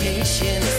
education.